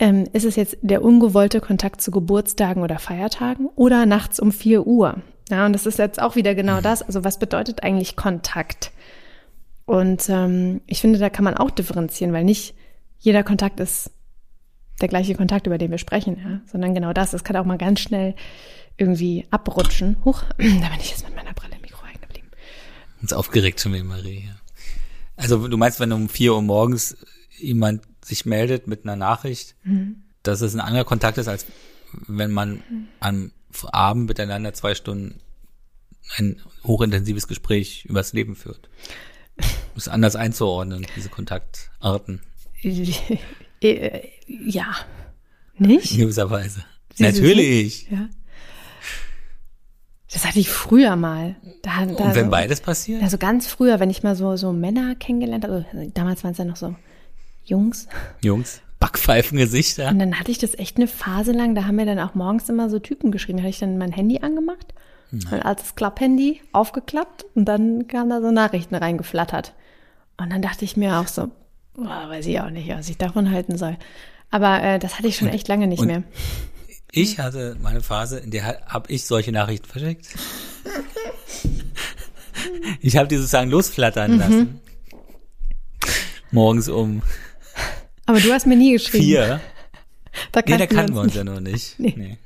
Ähm, ist es jetzt der ungewollte Kontakt zu Geburtstagen oder Feiertagen oder nachts um 4 Uhr? Ja, und das ist jetzt auch wieder genau das. Also was bedeutet eigentlich Kontakt? Und ähm, ich finde, da kann man auch differenzieren, weil nicht jeder Kontakt ist der gleiche Kontakt, über den wir sprechen, ja, sondern genau das. Das kann auch mal ganz schnell irgendwie abrutschen. Huch, da bin ich jetzt mit meiner Brille im Mikro hängen geblieben. Uns aufgeregt schon wie Marie. ja. Also du meinst, wenn um vier Uhr morgens jemand sich meldet mit einer Nachricht, Mhm. dass es ein anderer Kontakt ist, als wenn man am Abend miteinander zwei Stunden ein hochintensives Gespräch übers Leben führt. Ist anders einzuordnen, diese Kontaktarten, Äh, ja. Nicht? in gewisser Weise. Du Natürlich. Ja. Das hatte ich früher mal. Da, da Und wenn so, beides passiert? Also ganz früher, wenn ich mal so, so Männer kennengelernt habe, also damals waren es ja noch so Jungs. Jungs, Backpfeifengesichter. Und dann hatte ich das echt eine Phase lang, da haben mir dann auch morgens immer so Typen geschrieben. Da hatte ich dann mein Handy angemacht, mein altes Klapphandy aufgeklappt und dann kamen da so Nachrichten reingeflattert. Und dann dachte ich mir auch so, boah, weiß ich auch nicht, was ich davon halten soll. Aber äh, das hatte ich schon echt lange nicht mehr. Ich hatte meine Phase, in der habe ich solche Nachrichten verschickt. Ich habe die sozusagen Mhm. losflattern lassen. Morgens um Aber du hast mir nie geschrieben. vier. Da Nee, da kannten wir uns ja noch nicht. Nee. Nee.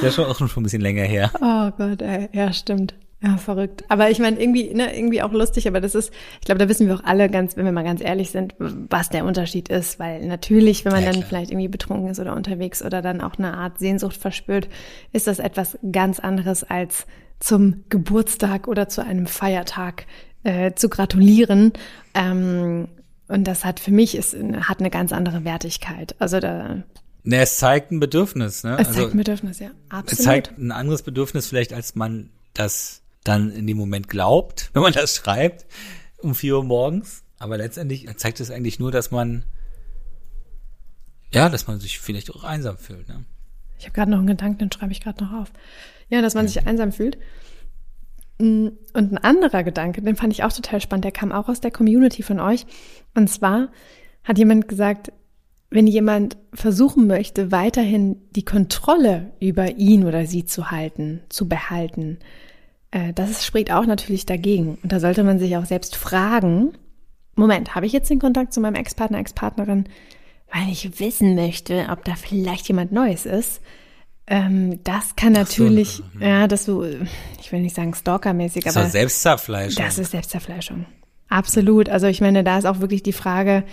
Das ist schon auch schon ein bisschen länger her. Oh Gott, ey. ja, stimmt. Ja, verrückt. Aber ich meine, irgendwie, ne, irgendwie auch lustig, aber das ist, ich glaube, da wissen wir auch alle ganz, wenn wir mal ganz ehrlich sind, was der Unterschied ist. Weil natürlich, wenn man Ja, dann klar. vielleicht irgendwie betrunken ist oder unterwegs oder dann auch eine Art Sehnsucht verspürt, ist das etwas ganz anderes als zum Geburtstag oder zu einem Feiertag äh, zu gratulieren. Ähm, und das hat für mich ist, hat eine ganz andere Wertigkeit. Also da, Ne, es zeigt ein Bedürfnis, ne? es also zeigt ein Bedürfnis, ja. Absolut. es zeigt ein anderes Bedürfnis vielleicht, als man das dann in dem Moment glaubt, wenn man das schreibt um vier Uhr morgens. Aber letztendlich zeigt es eigentlich nur, dass man ja, dass man sich vielleicht auch einsam fühlt. Ne? Ich habe gerade noch einen Gedanken, den schreibe ich gerade noch auf. Ja, dass man sich einsam fühlt. Mm, Und ein anderer Gedanke, den fand ich auch total spannend, der kam auch aus der Community von euch. Und zwar hat jemand gesagt, wenn jemand versuchen möchte, weiterhin die Kontrolle über ihn oder sie zu halten, zu behalten, das spricht auch natürlich dagegen. Und da sollte man sich auch selbst fragen, Moment, habe ich jetzt den Kontakt zu meinem Ex-Partner, Ex-Partnerin, weil ich wissen möchte, ob da vielleicht jemand Neues ist? Ähm, das kann so, natürlich, ja, dass du, ich will nicht sagen stalkermäßig, Das aber war Selbstzerfleischung. das ist Selbstzerfleischung. Absolut. Also ich meine, da ist auch wirklich die Frage,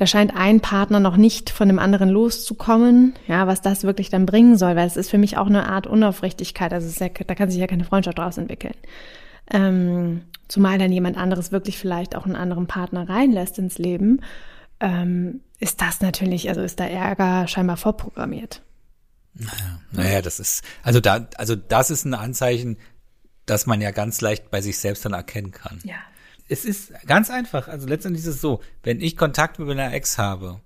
da scheint ein Partner noch nicht von dem anderen loszukommen, ja, was das wirklich dann bringen soll, weil es ist für mich auch eine Art Unaufrichtigkeit. Also ja, da kann sich ja keine Freundschaft draus entwickeln. Ähm, zumal dann jemand anderes wirklich vielleicht auch einen anderen Partner reinlässt ins Leben, ähm, ist das natürlich, also ist da Ärger scheinbar vorprogrammiert. Naja, das ist, also da, also das ist ein Anzeichen, dass man ja ganz leicht bei sich selbst dann erkennen kann. Ja. Es ist ganz einfach. Also letztendlich ist es so, wenn ich Kontakt mit meiner Ex habe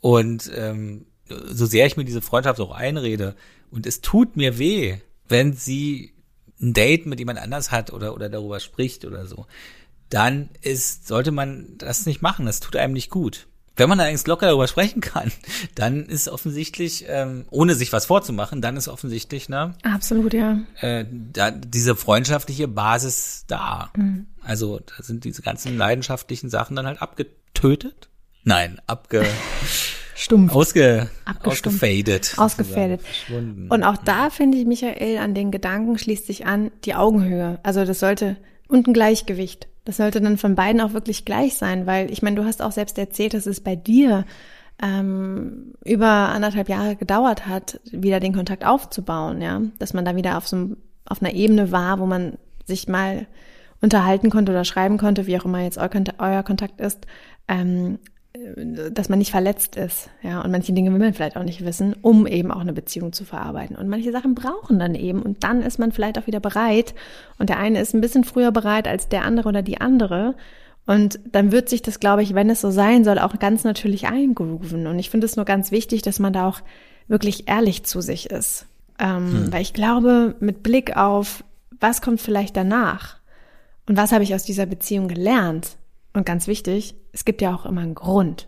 und ähm, so sehr ich mir diese Freundschaft auch einrede und es tut mir weh, wenn sie ein Date mit jemand anders hat oder oder darüber spricht oder so, dann ist sollte man das nicht machen. Das tut einem nicht gut. Wenn man allerdings locker darüber sprechen kann, dann ist offensichtlich, ähm, ohne sich was vorzumachen, dann ist offensichtlich, ne, Absolut, ja. äh, da, diese freundschaftliche Basis da. Also da sind diese ganzen leidenschaftlichen Sachen dann halt abgetötet. Nein, abge, Stumpf. ausge, Abgestumpft. ausgefadet. Ausgefadet. Und auch da finde ich, Michael, an den Gedanken schließt sich an die Augenhöhe. Also das sollte, und ein Gleichgewicht. Das sollte dann von beiden auch wirklich gleich sein, weil ich meine, du hast auch selbst erzählt, dass es bei dir ähm, über anderthalb Jahre gedauert hat, wieder den Kontakt aufzubauen, ja, dass man da wieder auf so einem, auf einer Ebene war, wo man sich mal unterhalten konnte oder schreiben konnte, wie auch immer jetzt euer, Kont- euer Kontakt ist, ähm, dass man nicht verletzt ist, ja, und manche Dinge will man vielleicht auch nicht wissen, um eben auch eine Beziehung zu verarbeiten. Und manche Sachen brauchen dann eben. Und dann ist man vielleicht auch wieder bereit. Und der eine ist ein bisschen früher bereit als der andere oder die andere. Und dann wird sich das, glaube ich, wenn es so sein soll, auch ganz natürlich eingrooven. Und ich finde es nur ganz wichtig, dass man da auch wirklich ehrlich zu sich ist. Ähm, Weil ich glaube, mit Blick auf, was kommt vielleicht danach? Und was habe ich aus dieser Beziehung gelernt, und ganz wichtig, es gibt ja auch immer einen Grund,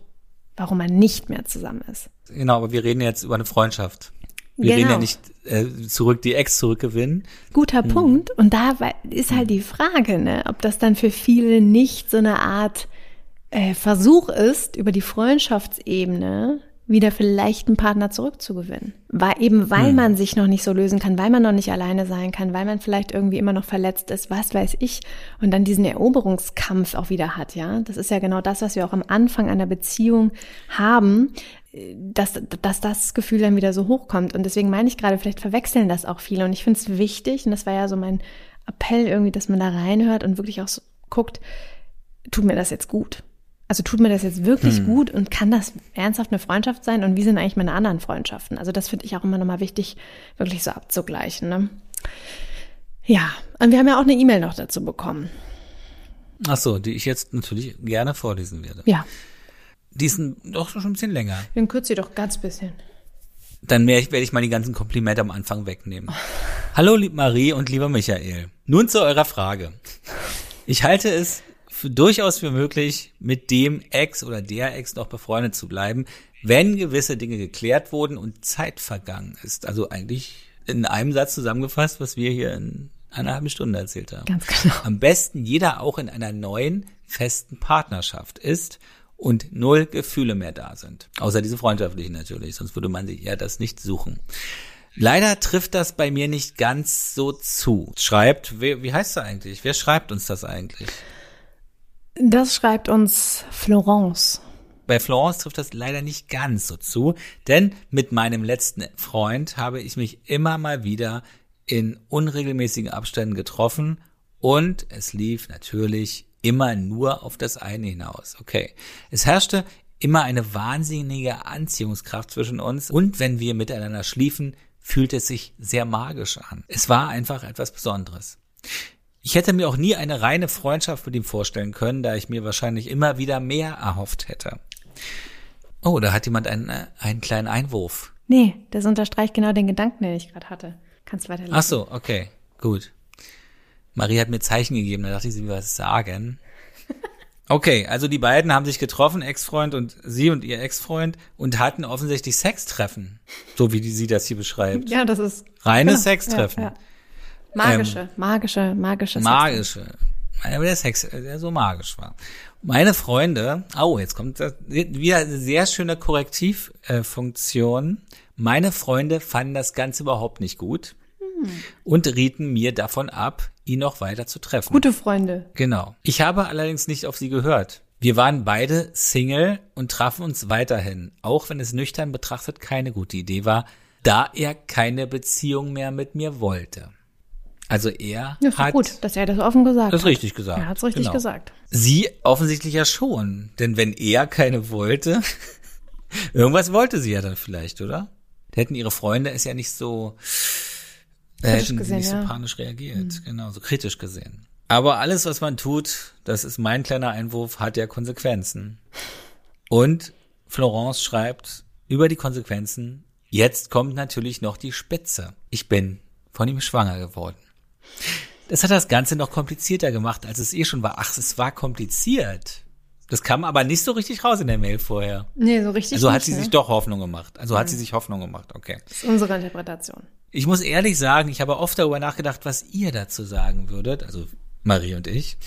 warum man nicht mehr zusammen ist. Genau, aber wir reden jetzt über eine Freundschaft. Wir Genau. reden ja nicht äh, zurück, die Ex zurückgewinnen. Guter Punkt. Und da ist halt die Frage, ne, ob das dann für viele nicht so eine Art äh, Versuch ist, über die Freundschaftsebene wieder vielleicht einen Partner zurückzugewinnen. Weil eben weil Hm. man sich noch nicht so lösen kann, weil man noch nicht alleine sein kann, weil man vielleicht irgendwie immer noch verletzt ist, was weiß ich, und dann diesen Eroberungskampf auch wieder hat, ja. Das ist ja genau das, was wir auch am Anfang einer Beziehung haben, äh, dass, dass das Gefühl dann wieder so hochkommt. Und deswegen meine ich gerade, vielleicht verwechseln das auch viele. Und ich finde es wichtig, und das war ja so mein Appell irgendwie, dass man da reinhört und wirklich auch so guckt, tut mir das jetzt gut? Also tut mir das jetzt wirklich Hm. gut und kann das ernsthaft eine Freundschaft sein? Und wie sind eigentlich meine anderen Freundschaften? Also das finde ich auch immer nochmal wichtig, wirklich so abzugleichen. Ne? Ja, und wir haben ja auch eine E-Mail noch dazu bekommen. Ach so, die ich jetzt natürlich gerne vorlesen werde. Ja, Die ist doch schon ein bisschen länger. dann kürzt sie doch ganz bisschen. Dann werde ich, werde ich mal die ganzen Komplimente am Anfang wegnehmen. Hallo, lieb Marie und lieber Michael. Nun zu eurer Frage. Ich halte es für, durchaus für möglich, mit dem Ex oder der Ex noch befreundet zu bleiben, wenn gewisse Dinge geklärt wurden und Zeit vergangen ist. Also eigentlich in einem Satz zusammengefasst, was wir hier in einer halben Stunde erzählt haben. Ganz genau. Am besten jeder auch in einer neuen, festen Partnerschaft ist und null Gefühle mehr da sind. Außer diese freundschaftlichen natürlich, sonst würde man sich ja das nicht suchen. Leider trifft das bei mir nicht ganz so zu. Schreibt, wer, wie heißt er eigentlich? Wer schreibt uns das eigentlich? Das schreibt uns Florence. Bei Florence trifft das leider nicht ganz so zu, denn mit meinem letzten Freund habe ich mich immer mal wieder in unregelmäßigen Abständen getroffen und es lief natürlich immer nur auf das eine hinaus. Okay. Es herrschte immer eine wahnsinnige Anziehungskraft zwischen uns und wenn wir miteinander schliefen, fühlte es sich sehr magisch an. Es war einfach etwas Besonderes. Ich hätte mir auch nie eine reine Freundschaft mit ihm vorstellen können, da ich mir wahrscheinlich immer wieder mehr erhofft hätte. Oh, da hat jemand einen, äh, einen kleinen Einwurf. Nee, das unterstreicht genau den Gedanken, den ich gerade hatte. Kannst weiterlesen. Ach so, okay, gut. Marie hat mir Zeichen gegeben, da dachte ich, sie will was sagen. Okay, also die beiden haben sich getroffen, Ex-Freund und sie und ihr Ex-Freund, und hatten offensichtlich Sextreffen, so wie die sie das hier beschreibt. Ja, das ist Reine Genau, Sextreffen. ja, ja. Magische, magische, magische. Sex. Magische. Aber der Sex, der so magisch war. Meine Freunde, oh, jetzt kommt das, wieder eine sehr schöne Korrektivfunktion. Meine Freunde fanden das Ganze überhaupt nicht gut und rieten mir davon ab, ihn noch weiter zu treffen. Gute Freunde. Genau. Ich habe allerdings nicht auf sie gehört. Wir waren beide Single und trafen uns weiterhin, auch wenn es nüchtern betrachtet keine gute Idee war, da er keine Beziehung mehr mit mir wollte. Also er Ja, hat gut, dass er das offen gesagt das hat. richtig gesagt. Er hat's richtig Genau. gesagt. Sie offensichtlich ja schon, denn wenn er keine wollte, irgendwas wollte sie ja dann vielleicht, oder? Hätten ihre Freunde es ja nicht so äh, Kritisch hätten gesehen, nicht ja. Mhm. so panisch reagiert, genau, so kritisch gesehen. Aber alles, was man tut, das ist mein kleiner Einwurf, hat ja Konsequenzen. Und Florence schreibt über die Konsequenzen, jetzt kommt natürlich noch die Spitze. Ich bin von ihm schwanger geworden. Das hat das Ganze noch komplizierter gemacht, als es eh schon war. Ach, es war kompliziert. Das kam aber nicht so richtig raus in der Mail vorher. Nee, so richtig Also hat nicht, sie ne? sich doch Hoffnung gemacht. Also hat sie sich Hoffnung gemacht, okay. Das ist unsere Interpretation. Ich muss ehrlich sagen, ich habe oft darüber nachgedacht, was ihr dazu sagen würdet, also Marie und ich,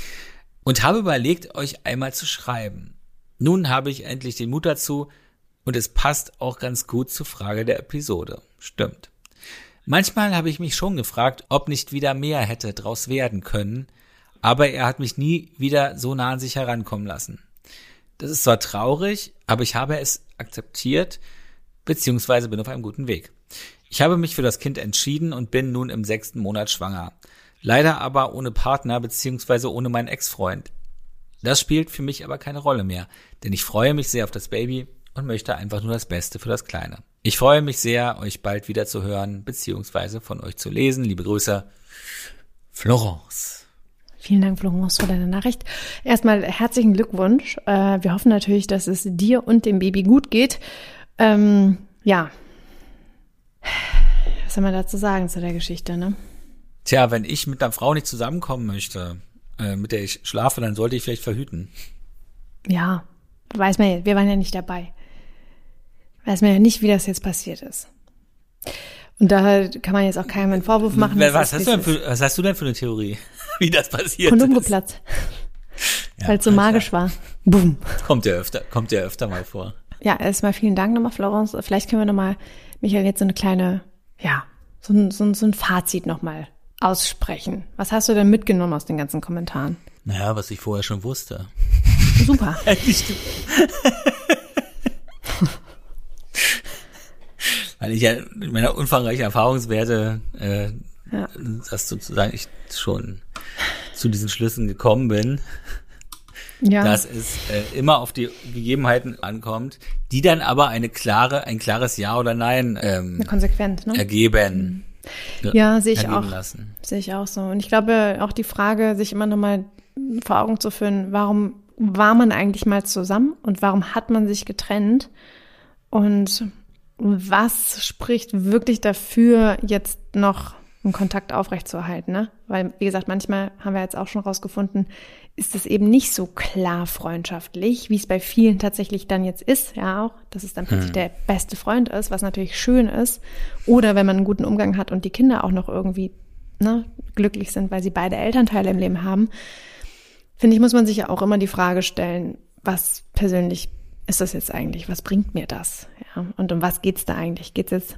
und habe überlegt, euch einmal zu schreiben. Nun habe ich endlich den Mut dazu und es passt auch ganz gut zur Frage der Episode. Stimmt. Manchmal habe ich mich schon gefragt, ob nicht wieder mehr hätte draus werden können, aber er hat mich nie wieder so nah an sich herankommen lassen. Das ist zwar traurig, aber ich habe es akzeptiert, beziehungsweise bin auf einem guten Weg. Ich habe mich für das Kind entschieden und bin nun im sechsten Monat schwanger. Leider aber ohne Partner beziehungsweise ohne meinen Ex-Freund. Das spielt für mich aber keine Rolle mehr, denn ich freue mich sehr auf das Baby und möchte einfach nur das Beste für das Kleine. Ich freue mich sehr, euch bald wieder zu hören, beziehungsweise von euch zu lesen. Liebe Grüße, Florence. Vielen Dank, Florence, für deine Nachricht. Erstmal herzlichen Glückwunsch. Äh, wir hoffen natürlich, dass es dir und dem Baby gut geht. Ähm, ja. Was soll man dazu sagen zu der Geschichte, ne? Tja, wenn ich mit einer Frau nicht zusammenkommen möchte, äh, mit der ich schlafe, dann sollte ich vielleicht verhüten. Ja, weiß man ja, wir waren ja nicht dabei. Weiß man ja nicht, wie das jetzt passiert ist. Und da kann man jetzt auch keinem einen Vorwurf machen. Was hast, du denn für, was hast du denn für eine Theorie, wie das passiert Kondom ist? geplatzt, Ja, weil es so magisch war. Boom. Kommt ja öfter, kommt ja öfter mal vor. ja, erstmal vielen Dank nochmal, Florence. Vielleicht können wir nochmal, Michael, jetzt so eine kleine, ja, so ein, so ein, so ein Fazit nochmal aussprechen. Was hast du denn mitgenommen aus den ganzen Kommentaren? Naja, was ich vorher schon wusste. Super. Weil ich ja mit meiner umfangreichen Erfahrungswerte äh, Ja. das sozusagen ich schon zu diesen Schlüssen gekommen bin, Ja. dass es äh, immer auf die Gegebenheiten ankommt, die dann aber eine klare, ein klares Ja oder Nein ähm, konsequent, ne? ergeben. Ja, sehe ich auch. Sehe ich auch so. Und ich glaube, auch die Frage, sich immer nochmal vor Augen zu führen, warum war man eigentlich mal zusammen und warum hat man sich getrennt? Und was spricht wirklich dafür, jetzt noch einen Kontakt aufrechtzuerhalten? Ne? Weil, wie gesagt, manchmal haben wir jetzt auch schon rausgefunden, ist es eben nicht so klar freundschaftlich, wie es bei vielen tatsächlich dann jetzt ist, ja auch, dass es dann plötzlich der beste Freund ist, was natürlich schön ist. Oder wenn man einen guten Umgang hat und die Kinder auch noch irgendwie ne, glücklich sind, weil sie beide Elternteile im Leben haben, finde ich, muss man sich ja auch immer die Frage stellen, was persönlich ist das jetzt eigentlich? Was bringt mir das? Ja, und um was geht's da eigentlich? Geht's jetzt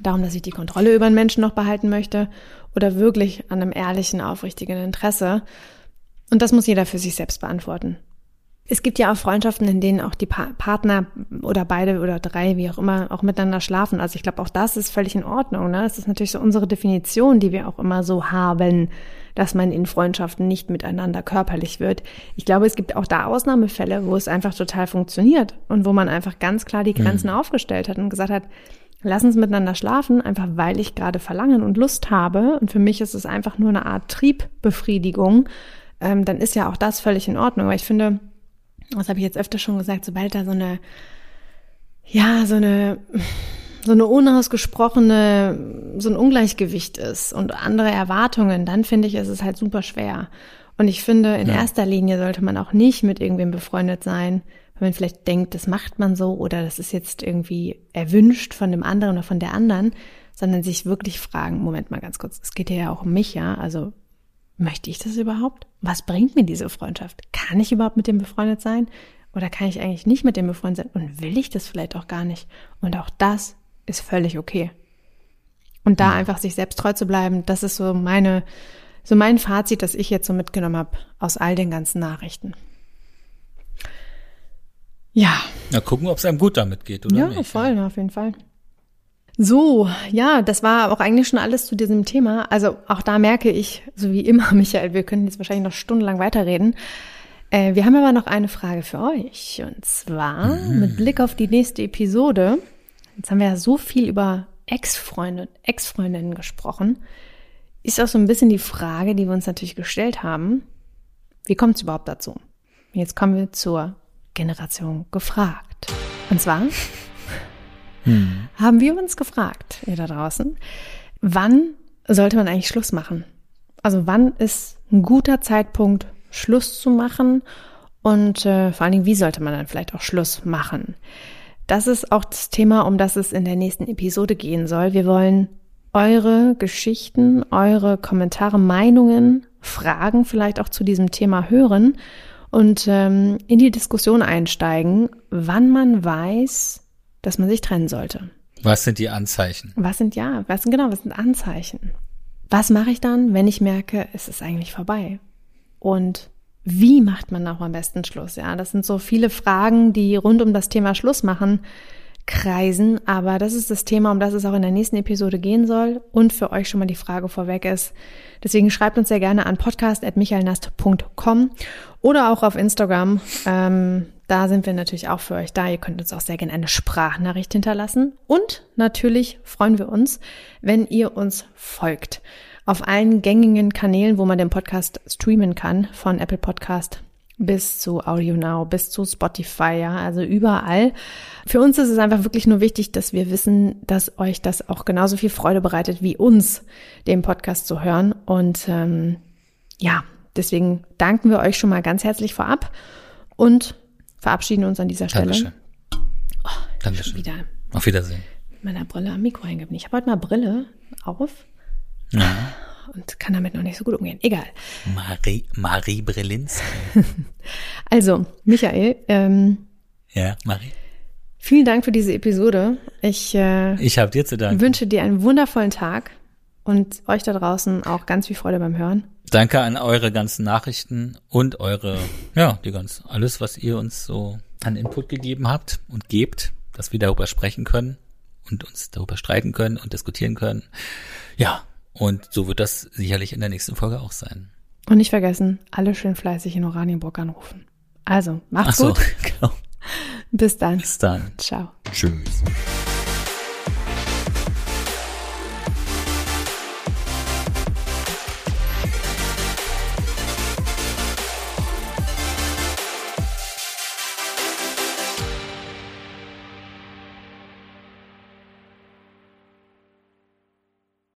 darum, dass ich die Kontrolle über einen Menschen noch behalten möchte oder wirklich an einem ehrlichen, aufrichtigen Interesse? Und das muss jeder für sich selbst beantworten. Es gibt ja auch Freundschaften, in denen auch die pa Partner oder beide oder drei, wie auch immer, auch miteinander schlafen. Also ich glaube, auch das ist völlig in Ordnung. Ne? Es ist natürlich so unsere Definition, die wir auch immer so haben, dass man in Freundschaften nicht miteinander körperlich wird. Ich glaube, es gibt auch da Ausnahmefälle, wo es einfach total funktioniert und wo man einfach ganz klar die Grenzen aufgestellt hat und gesagt hat, lass uns miteinander schlafen, einfach weil ich gerade Verlangen und Lust habe. Und für mich ist es einfach nur eine Art Triebbefriedigung. Ähm, dann ist ja auch das völlig in Ordnung. Aber ich finde, das habe ich jetzt öfter schon gesagt, sobald da so eine, ja, so eine, so eine unausgesprochene, so ein Ungleichgewicht ist und andere Erwartungen, dann finde ich, ist es halt super schwer. Und ich finde, in Ja. erster Linie sollte man auch nicht mit irgendwem befreundet sein, wenn man vielleicht denkt, das macht man so oder das ist jetzt irgendwie erwünscht von dem anderen oder von der anderen, sondern sich wirklich fragen, Moment mal ganz kurz, es geht ja auch um mich, ja, also möchte ich das überhaupt? Was bringt mir diese Freundschaft? Kann ich überhaupt mit dem befreundet sein? Oder kann ich eigentlich nicht mit dem befreundet sein? Und will ich das vielleicht auch gar nicht? Und auch das ist völlig okay. Und da einfach sich selbst treu zu bleiben, das ist so meine, so mein Fazit, das ich jetzt so mitgenommen habe aus all den ganzen Nachrichten. Ja, Na, gucken, ob es einem gut damit geht, oder ja, nicht? voll, auf jeden Fall. So, ja, das war auch eigentlich schon alles zu diesem Thema. Also auch da merke ich, so wie immer, Michael, wir können jetzt wahrscheinlich noch stundenlang weiterreden. Äh, wir haben aber noch eine Frage für euch. Und zwar mit Blick auf die nächste Episode. Jetzt haben wir ja so viel über Ex-Freunde und Ex-Freundinnen gesprochen. Ist auch so ein bisschen die Frage, die wir uns natürlich gestellt haben. Wie kommt es überhaupt dazu? Jetzt kommen wir zur Generation gefragt. Und zwar haben wir uns gefragt, ihr da draußen, wann sollte man eigentlich Schluss machen? Also wann ist ein guter Zeitpunkt, Schluss zu machen? Und äh, vor allen Dingen, wie sollte man dann vielleicht auch Schluss machen? Das ist auch das Thema, um das es in der nächsten Episode gehen soll. Wir wollen eure Geschichten, eure Kommentare, Meinungen, Fragen vielleicht auch zu diesem Thema hören und ähm, in die Diskussion einsteigen, wann man weiß, dass man sich trennen sollte. Was sind die Anzeichen? Was sind ja, was sind genau, was sind Anzeichen? Was mache ich dann, wenn ich merke, es ist eigentlich vorbei? Und wie macht man auch am besten Schluss? Ja, das sind so viele Fragen, die rund um das Thema Schluss machen kreisen, aber das ist das Thema, um das es auch in der nächsten Episode gehen soll und für euch schon mal die Frage vorweg ist. Deswegen schreibt uns sehr gerne an podcast.michaelnast.com oder auch auf Instagram. Ähm, da sind wir natürlich auch für euch da. Ihr könnt uns auch sehr gerne eine Sprachnachricht hinterlassen. Und natürlich freuen wir uns, wenn ihr uns folgt. Auf allen gängigen Kanälen, wo man den Podcast streamen kann, von Apple Podcast bis zu Audio Now, bis zu Spotify, ja, also überall. Für uns ist es einfach wirklich nur wichtig, dass wir wissen, dass euch das auch genauso viel Freude bereitet wie uns, den Podcast zu hören. Und ähm, ja, deswegen danken wir euch schon mal ganz herzlich vorab und verabschieden uns an dieser Stelle. Dankeschön. Schon Dankeschön. wieder Auf Wiedersehen. mit meiner Brille am Mikro hängen geblieben. Ich habe heute mal Brille auf Ja. und kann damit noch nicht so gut umgehen. Egal. Marie, Marie Brelinski. Also, Michael, ähm, Ja, Marie. Vielen Dank für diese Episode. Ich, äh, Ich habe dir zu danken. wünsche dir einen wundervollen Tag und euch da draußen auch ganz viel Freude beim Hören. Danke an eure ganzen Nachrichten und eure, ja, die ganz, alles, was ihr uns so an Input gegeben habt und gebt, dass wir darüber sprechen können und uns darüber streiten können und diskutieren können. Ja, und so wird das sicherlich in der nächsten Folge auch sein. Und nicht vergessen, alle schön fleißig in Oranienburg anrufen. Also, Ach macht's so, gut. genau. Bis dann. Bis dann. Ciao. Tschüss.